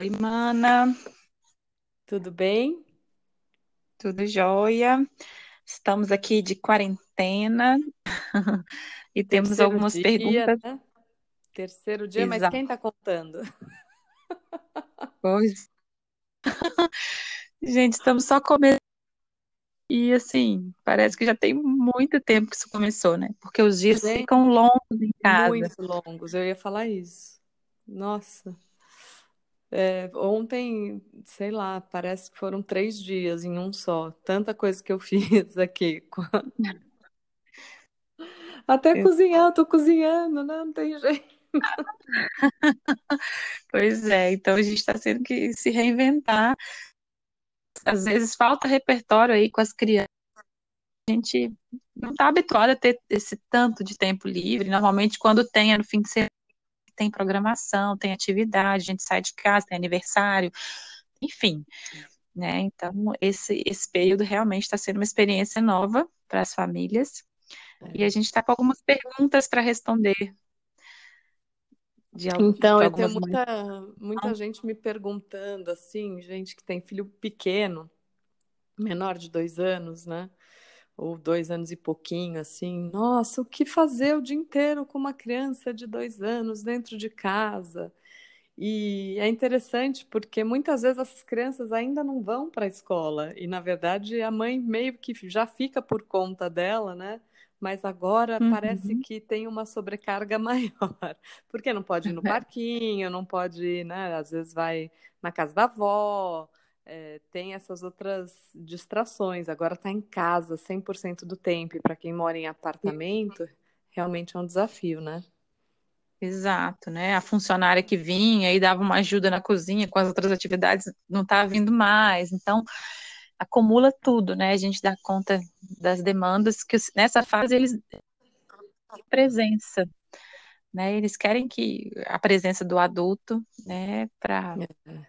Oi, mana. Tudo bem? Tudo jóia. Estamos aqui de quarentena e temos Terceiro algumas dia, perguntas. né? Terceiro dia, mas Exato. quem está contando? Pois. Gente, estamos só começando. E assim, parece que já tem muito tempo que isso começou, né? Porque os dias Gente, ficam longos em casa. Muito longos, eu ia falar isso. Nossa. É, ontem, sei lá, parece que foram três dias em um só. Tanta coisa que eu fiz aqui. Até Eu- cozinhar, tô cozinhando, né? Não tem jeito. Pois é, então a gente está tendo que se reinventar. Às vezes falta repertório aí com as crianças. A gente não está habituado a ter esse tanto de tempo livre. Normalmente, quando tem, é no fim de semana, tem programação, tem atividade, a gente sai de casa, tem aniversário, enfim, né? Então, esse, esse período realmente está sendo uma experiência nova para as famílias. E a gente está com algumas perguntas para responder de, Então, de eu tenho muita, muita gente me perguntando, assim, gente que tem filho pequeno, menor de dois anos, né? Ou dois anos e pouquinho, assim. Nossa, o que fazer o dia inteiro com uma criança de dois anos dentro de casa? E é interessante porque muitas vezes essas crianças ainda não vão para a escola e, na verdade, a mãe meio que já fica por conta dela, né? Mas agora parece Uhum. que tem uma sobrecarga maior, porque não pode ir no parquinho, não pode ir, né? Às vezes vai na casa da avó, é, tem essas outras distrações. Agora está em casa 100% do tempo, e para quem mora em apartamento, realmente é um desafio, né? Exato, né? A funcionária que vinha e dava uma ajuda na cozinha com as outras atividades não está vindo mais. Então, acumula tudo, né? A gente dá conta das demandas que nessa fase eles presença, né? Eles querem que a presença do adulto, né, para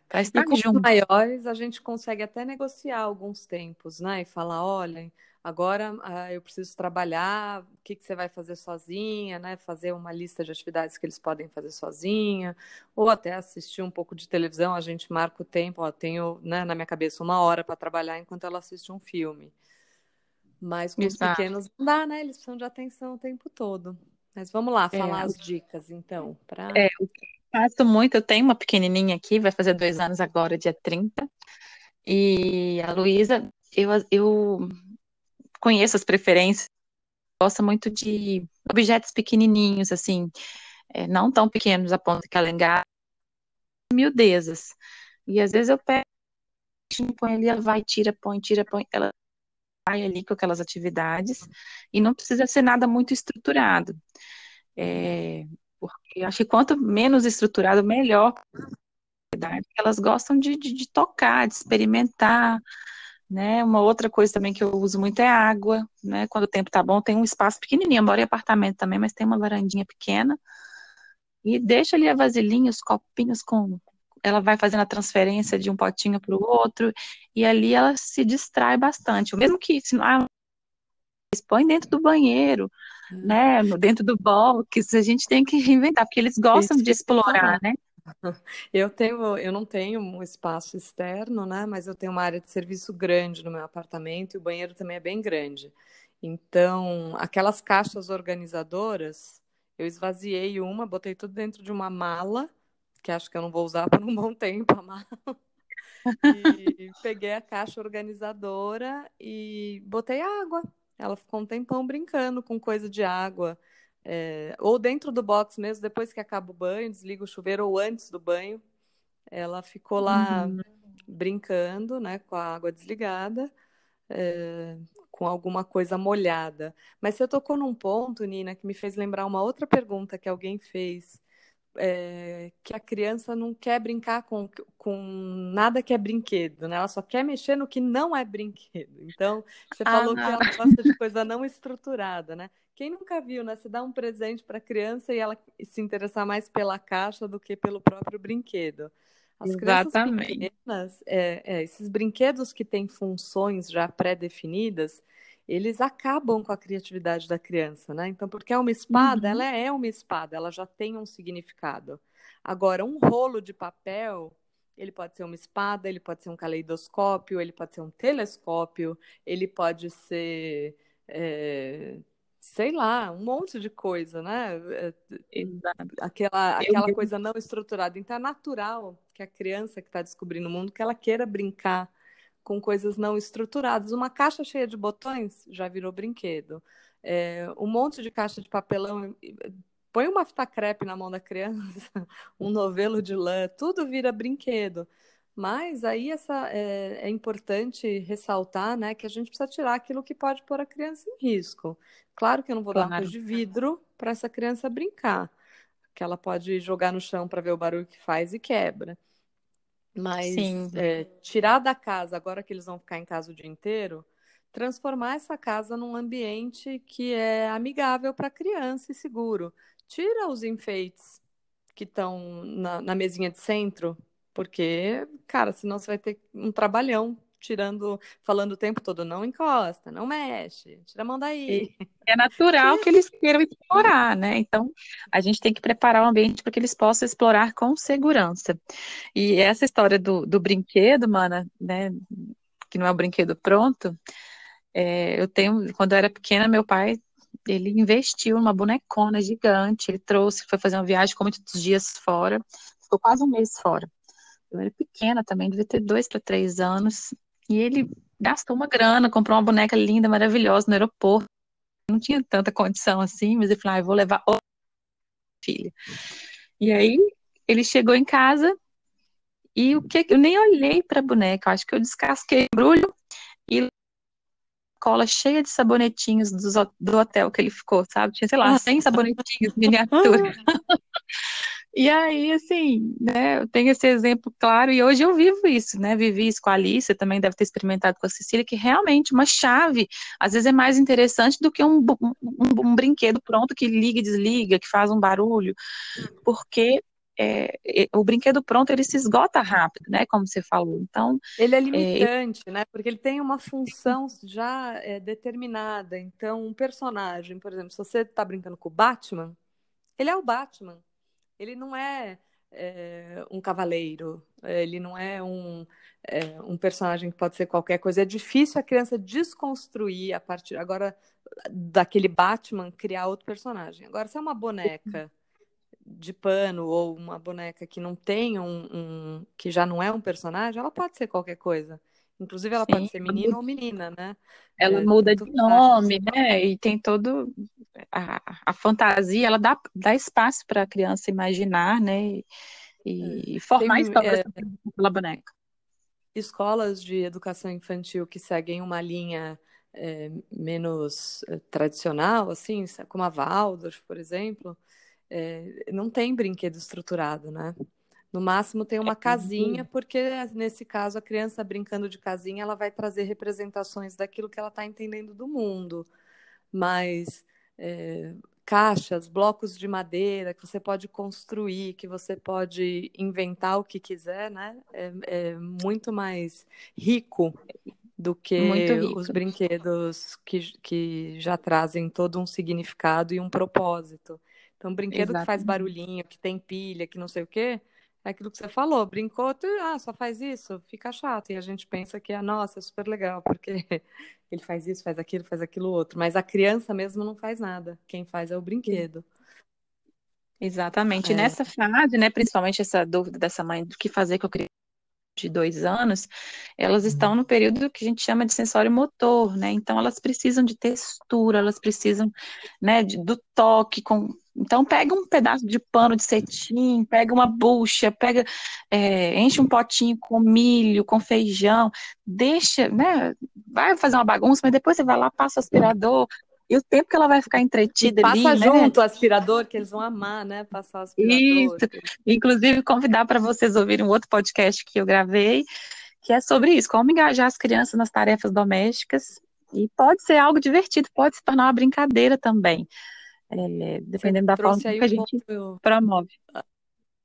para E estar com os junto. maiores, a gente consegue até negociar alguns tempos, né? E falar, olha, agora ah, eu preciso trabalhar, o que que você vai fazer sozinha, né? Fazer uma lista de atividades que eles podem fazer sozinha, ou até assistir um pouco de televisão, a gente marca o tempo, ó, tenho, né, na minha cabeça uma hora para trabalhar enquanto ela assiste um filme. Mas com os Exato. pequenos não dá, né? Eles precisam de atenção o tempo todo. Mas vamos lá, É, falar as dicas, então, para é, eu faço muito, eu tenho uma pequenininha aqui, vai fazer dois anos agora, dia 30, e a Luísa, eu, eu conheço as preferências, gosta muito de objetos pequenininhos, assim, é, não tão pequenos a ponto que ela miudezas. E às vezes eu pego, põe ali, ela vai, tira, põe, tira, põe, ela ali com aquelas atividades, e não precisa ser nada muito estruturado. É, porque eu acho que quanto menos estruturado, melhor. Elas gostam de, de, de tocar, de experimentar, né? Uma outra coisa também que eu uso muito é água, né? Quando o tempo tá bom, tem um espaço pequenininho, eu moro em apartamento também, mas tem uma varandinha pequena e deixa ali a vasilhinha, os copinhos com ela vai fazendo a transferência de um potinho para o outro e ali ela se distrai bastante. Mesmo que se ah, põe dentro do banheiro, né? Dentro do box, a gente tem que reinventar, porque eles gostam Isso de explorar, né? Eu tenho, eu não tenho um espaço externo, né? Mas eu tenho uma área de serviço grande no meu apartamento e o banheiro também é bem grande. Então, aquelas caixas organizadoras, eu esvaziei uma, botei tudo dentro de uma mala, que acho que eu não vou usar por um bom tempo a mala. E peguei a caixa organizadora e botei água. Ela ficou um tempão brincando com coisa de água. É, ou dentro do box mesmo, depois que acaba o banho, desliga o chuveiro, ou antes do banho, ela ficou lá Uhum. brincando, né, com a água desligada, é, com alguma coisa molhada. Mas você tocou num ponto, Nina, que me fez lembrar uma outra pergunta que alguém fez, é, que a criança não quer brincar com, com nada que é brinquedo, né? Ela só quer mexer no que não é brinquedo. Então, você ah, falou não. que ela gosta de coisa não estruturada, né? Quem nunca viu, né? Você dá um presente para a criança e ela se interessar mais pela caixa do que pelo próprio brinquedo. As Exatamente. crianças pequenas, é, é, esses brinquedos que têm funções já pré-definidas, eles acabam com a criatividade da criança, né? Então, porque é uma espada, uhum. ela é uma espada, ela já tem um significado. Agora, um rolo de papel, ele pode ser uma espada, ele pode ser um caleidoscópio, ele pode ser um telescópio, ele pode ser, é, sei lá, um monte de coisa, né? É, Exato. Aquela, aquela coisa não estruturada. Então, é natural que a criança que está descobrindo o mundo, que ela queira brincar com coisas não estruturadas. Uma caixa cheia de botões já virou brinquedo. É, um monte de caixa de papelão. Põe uma fita crepe na mão da criança, um novelo de lã, tudo vira brinquedo. Mas aí essa, é, é, importante ressaltar né, que a gente precisa tirar aquilo que pode pôr a criança em risco. Claro que eu não vou claro. dar coisa de vidro para essa criança brincar, que ela pode jogar no chão para ver o barulho que faz e quebra. Mas é, tirar da casa, agora que eles vão ficar em casa o dia inteiro, transformar essa casa num ambiente que é amigável para criança e seguro. Tira os enfeites que estão na, na mesinha de centro, porque, cara, senão você vai ter um trabalhão tirando, falando o tempo todo, não encosta, não mexe, tira a mão daí. É natural que eles queiram explorar, né? Então, a gente tem que preparar o ambiente para que eles possam explorar com segurança. E essa história do, do brinquedo, mana, né? Que não é o brinquedo pronto. É, eu tenho, quando eu era pequena, meu pai ele investiu numa bonecona gigante. Ele trouxe, foi fazer uma viagem, com muitos dias fora, ficou quase um mês fora. Eu era pequena também, devia ter dois para três anos. E ele gastou uma grana, comprou uma boneca linda, maravilhosa no aeroporto. Não tinha tanta condição assim, mas ele falou: ah, eu vou levar outra filha. E aí ele chegou em casa e o que eu nem olhei para a boneca, eu acho que eu descasquei o embrulho e cola cheia de sabonetinhos do, do hotel que ele ficou, sabe? Tinha, sei lá, 100 sabonetinhos miniatura. E aí, assim, né, eu tenho esse exemplo claro, e hoje eu vivo isso, né? Vivi isso com a Alice, também deve ter experimentado com a Cecília, que realmente uma chave, às vezes é mais interessante do que um, um, um brinquedo pronto que liga e desliga, que faz um barulho, porque é, o brinquedo pronto ele se esgota rápido, né? Como você falou. Então ele é, é limitante, é... né? Porque ele tem uma função já é, determinada. Então um personagem, por exemplo, se você está brincando com o Batman, ele é o Batman. Ele não é, é um cavaleiro, ele não é um, é um personagem que pode ser qualquer coisa. É difícil a criança desconstruir a partir agora daquele Batman criar outro personagem. Agora, se é uma boneca de pano ou uma boneca que não tem um, um, que já não é um personagem, ela pode ser qualquer coisa. Inclusive, ela Sim. pode ser menino ou menina, né? Ela é, muda de nome, né? E tem todo a, a fantasia, ela dá, dá espaço para a criança imaginar, né? E, e formar tem, histórias é, pela boneca. Escolas de educação infantil que seguem uma linha é, menos é, tradicional, assim, como a Waldorf, por exemplo, é, não tem brinquedo estruturado, né? No máximo tem uma é, casinha, porque nesse caso a criança brincando de casinha, ela vai trazer representações daquilo que ela está entendendo do mundo. Mas é, caixas, blocos de madeira que você pode construir, que você pode inventar o que quiser, né? É, é muito mais rico do que os brinquedos que, que já trazem todo um significado e um propósito. Então, brinquedo Exatamente. que faz barulhinho, que tem pilha, que não sei o quê, é aquilo que você falou, brincou, tu, ah, só faz isso, fica chato. E a gente pensa que, ah, nossa, é super legal, porque ele faz isso, faz aquilo, faz aquilo outro. Mas a criança mesmo não faz nada. Quem faz é o brinquedo. Exatamente. É. E nessa fase, né, principalmente essa dúvida dessa mãe do que fazer com a criança de dois anos, elas estão no período que a gente chama de sensório motor, né? Então elas precisam de textura, elas precisam, né, do toque com então pega um pedaço de pano de cetim, pega uma bucha, pega, é, enche um potinho com milho, com feijão, deixa, né? Vai fazer uma bagunça, mas depois você vai lá, passa o aspirador, E o tempo que ela vai ficar entretida e ali, passa né? junto o aspirador, que eles vão amar, né? Passar o aspirador. Isso. Inclusive, convidar para vocês ouvirem um outro podcast que eu gravei, que é sobre isso, como engajar as crianças nas tarefas domésticas. E pode ser algo divertido, pode se tornar uma brincadeira também, é, dependendo da forma que a gente pouco promove.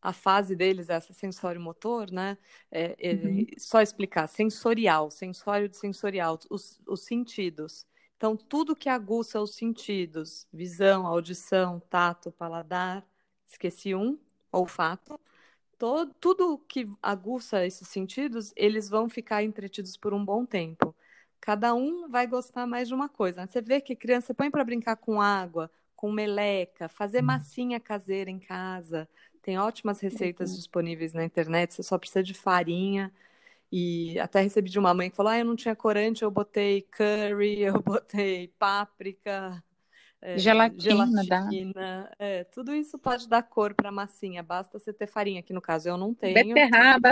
a fase deles, essa sensório-motor, né? É, é, Uhum. Só explicar, sensorial, sensório de sensorial, os, os sentidos. Então, tudo que aguça os sentidos, visão, audição, tato, paladar, esqueci um, olfato, todo, tudo que aguça esses sentidos, eles vão ficar entretidos por um bom tempo. Cada um vai gostar mais de uma coisa. Você vê que criança põe para brincar com água, com meleca, fazer massinha caseira em casa. Tem ótimas receitas disponíveis na internet, você só precisa de farinha. E até recebi de uma mãe que falou: ah, eu não tinha corante, eu botei curry, eu botei páprica, é, Gelatina, dá. gelatina. É, tudo isso pode dar cor para massinha, basta você ter farinha, que no caso eu não tenho. Beterraba.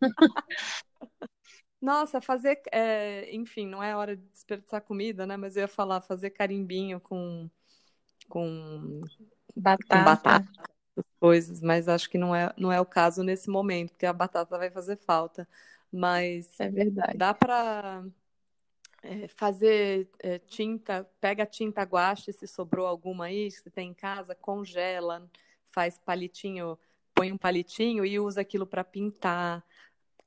Nossa, fazer, é, enfim, não é hora de desperdiçar comida, né? Mas eu ia falar, fazer carimbinho com, com, com Batata. batata, essas coisas, mas acho que não é, não é o caso nesse momento, porque a batata vai fazer falta. Mas É verdade. dá para fazer é, tinta, pega tinta guache, se sobrou alguma aí, que você tem em casa, congela, faz palitinho, põe um palitinho e usa aquilo para pintar.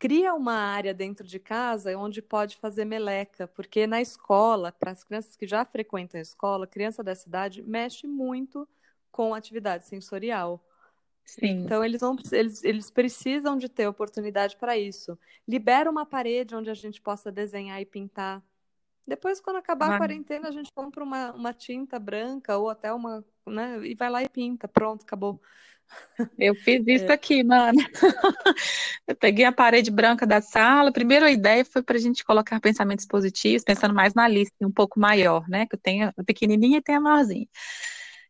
Cria uma área dentro de casa onde pode fazer meleca, porque na escola, para as crianças que já frequentam a escola, criança dessa idade mexe muito com atividade sensorial. Sim. Então, eles, vão, eles, eles precisam de ter oportunidade para isso. Libera uma parede onde a gente possa desenhar e pintar. Depois, quando acabar a Ah. quarentena, a gente compra uma, uma tinta branca ou até uma, né, e vai lá e pinta. Pronto, acabou. Eu fiz isso aqui, mano. Eu peguei a parede branca da sala. Primeiro a ideia foi para a gente colocar pensamentos positivos, pensando mais na lista, um pouco maior, né? Que eu tenho a pequenininha e tenho a maiorzinha.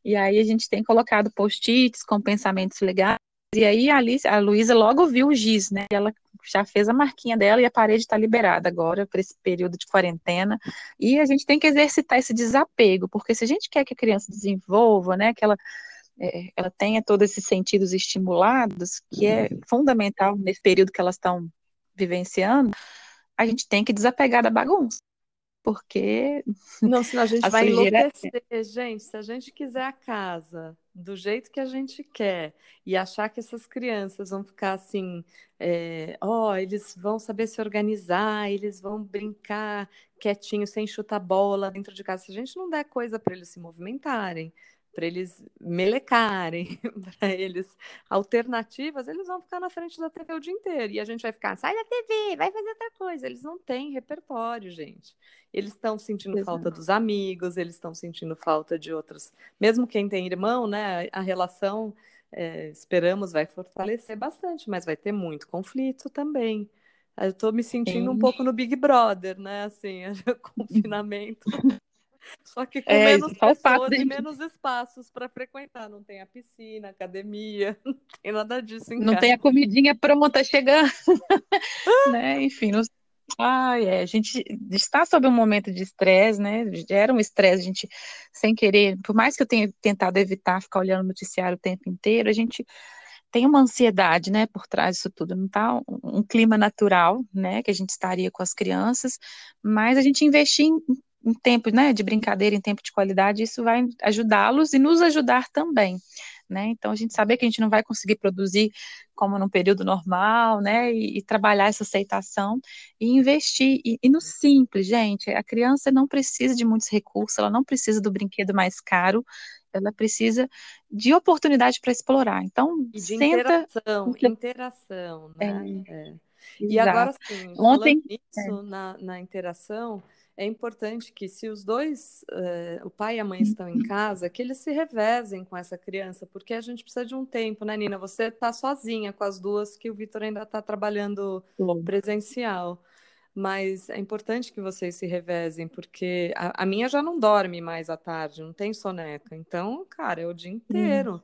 E aí a gente tem colocado post-its com pensamentos legais. E aí a, Alice, a Luísa logo viu o giz, né? E ela já fez a marquinha dela e a parede está liberada agora para esse período de quarentena. E a gente tem que exercitar esse desapego, porque se a gente quer que a criança desenvolva, né? Que ela é, ela tenha todos esses sentidos estimulados, que é fundamental nesse período que elas estão vivenciando, a gente tem que desapegar da bagunça, porque Não, senão a gente A vai sujeira é- enlouquecer, gente. Se a gente quiser a casa do jeito que a gente quer e achar que essas crianças vão ficar assim, é, ó, eles vão saber se organizar, eles vão brincar quietinho, sem chutar bola dentro de casa. Se a gente não der coisa para eles se movimentarem, para eles melecarem, para eles alternativas, eles vão ficar na frente da TV o dia inteiro. E a gente vai ficar, sai da TV, vai fazer outra coisa. Eles não têm repertório, gente. Eles estão sentindo Exato. falta dos amigos, eles estão sentindo falta de outras. Mesmo quem tem irmão, né? A relação, é, esperamos, vai fortalecer bastante, mas vai ter muito conflito também. Eu estou me sentindo um Sim. pouco no Big Brother, né? Assim, confinamento. Só que com É, menos fato pessoas e gente- menos espaços para frequentar. Não tem a piscina, academia, não tem nada disso não casa. tem a comidinha pronta chegando, né? Enfim. Ai, é, a gente está sob um momento de estresse, né? Gera um estresse, a gente, sem querer, por mais que eu tenha tentado evitar ficar olhando o noticiário o tempo inteiro, a gente tem uma ansiedade, né, por trás disso tudo. Não está um, um clima natural, né, que a gente estaria com as crianças, mas a gente investir em, em tempo, né, de brincadeira, em tempo de qualidade, isso vai ajudá-los e nos ajudar também, né? Então a gente saber que a gente não vai conseguir produzir como num período normal, né, e, e trabalhar essa aceitação e investir e, e no simples, gente. A criança não precisa de muitos recursos, ela não precisa do brinquedo mais caro, ela precisa de oportunidade para explorar. Então, E de senta. interação, interação, né? É. E Exato. agora sim, Ontem- falando nisso, na, na interação, é importante que se os dois, eh, o pai e a mãe estão em casa, que eles se revezem com essa criança, porque a gente precisa de um tempo, né, Nina? Você está sozinha com as duas, que o Vitor ainda está trabalhando presencial. Mas é importante que vocês se revezem, porque a, a minha já não dorme mais à tarde, não tem soneca. Então, cara, é o dia inteiro.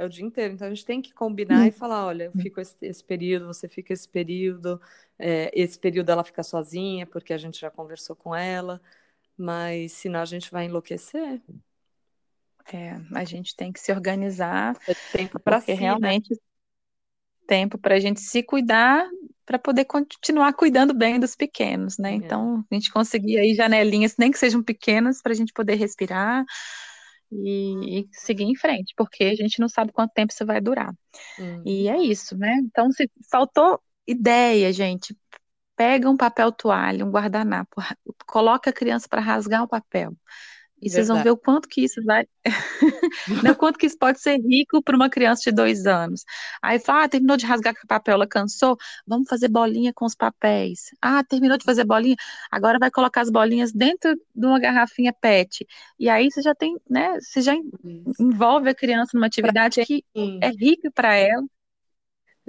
É o dia inteiro. Então a gente tem que combinar e falar: olha, eu fico esse, esse período, você fica esse período, é, esse período ela fica sozinha, porque a gente já conversou com ela. mas senão a gente vai enlouquecer. É, a gente tem que se organizar. É tempo para si, realmente né? tempo para a gente se cuidar para poder continuar cuidando bem dos pequenos, né? É. Então, a gente conseguir aí janelinhas, nem que sejam pequenas, para a gente poder respirar e, e, seguir em frente, porque a gente não sabe quanto tempo isso vai durar. Uhum. E é isso, né? Então, se faltou ideia, gente, pega um papel toalha, um guardanapo, coloca a criança para rasgar o papel. E Verdade. vocês vão ver o quanto que isso vai. o quanto que isso pode ser rico para uma criança de dois anos. Aí fala, ah, terminou de rasgar com o papel, ela cansou, vamos fazer bolinha com os papéis. Ah, terminou de fazer bolinha, agora vai colocar as bolinhas dentro de uma garrafinha PET. E aí você já tem, né? Você já envolve a criança numa atividade que é rica para ela.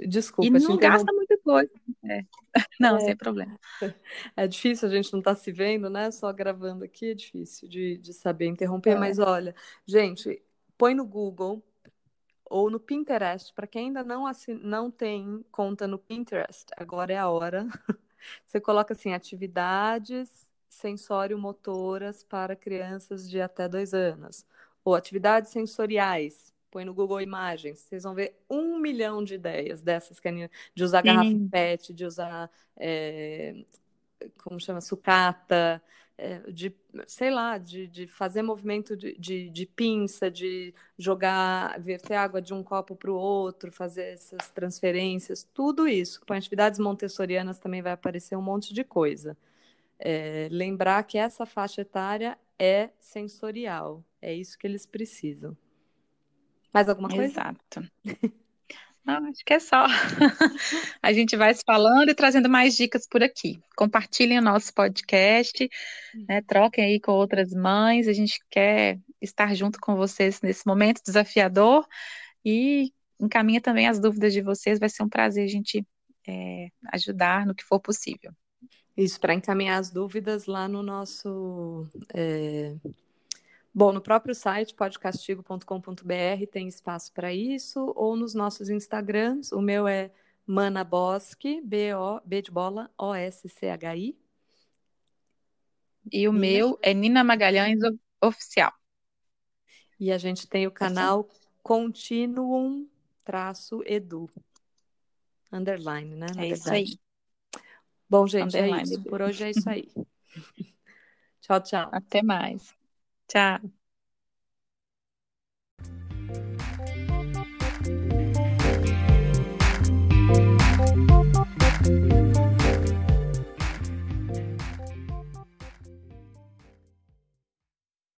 Desculpa, e não gasta muita coisa. É. Não, é. sem problema. É difícil, a gente não está se vendo, né? Só gravando aqui é difícil de, de saber interromper. É. Mas olha, gente, põe no Google ou no Pinterest. Para quem ainda não, assin... não tem conta no Pinterest, agora é a hora. Você coloca assim: atividades sensório-motoras para crianças de até dois anos, ou atividades sensoriais põe no Google Imagens, vocês vão ver um milhão de ideias dessas que de usar garrafa. PET, de usar é, como chama, sucata, é, de, sei lá, de, de fazer movimento de, de, de, pinça, de jogar, verter água de um copo para o outro, fazer essas transferências, tudo isso. Com atividades montessorianas também vai aparecer um monte de coisa. É, lembrar que essa faixa etária é sensorial, é isso que eles precisam. Mais alguma coisa? Exato. Não, acho que é só. A gente vai se falando e trazendo mais dicas por aqui. Compartilhem o nosso podcast, né? Troquem aí com outras mães. A gente quer estar junto com vocês nesse momento desafiador e encaminha também as dúvidas de vocês. Vai ser um prazer a gente é, ajudar no que for possível. Isso, para encaminhar as dúvidas lá no nosso é, Bom, no próprio site podcastigo.com.br tem espaço para isso, ou nos nossos Instagrams. O meu é Mana Bosque, B-O, B de bola, O-S-C-H-I. E o meu é Nina Magalhães Oficial. E a gente tem o canal Continuum traço edu. Underline, né? Na é verdade. isso aí. Bom, gente, é Underline. é isso. Por hoje é isso aí. tchau, tchau. Até mais. Tchau.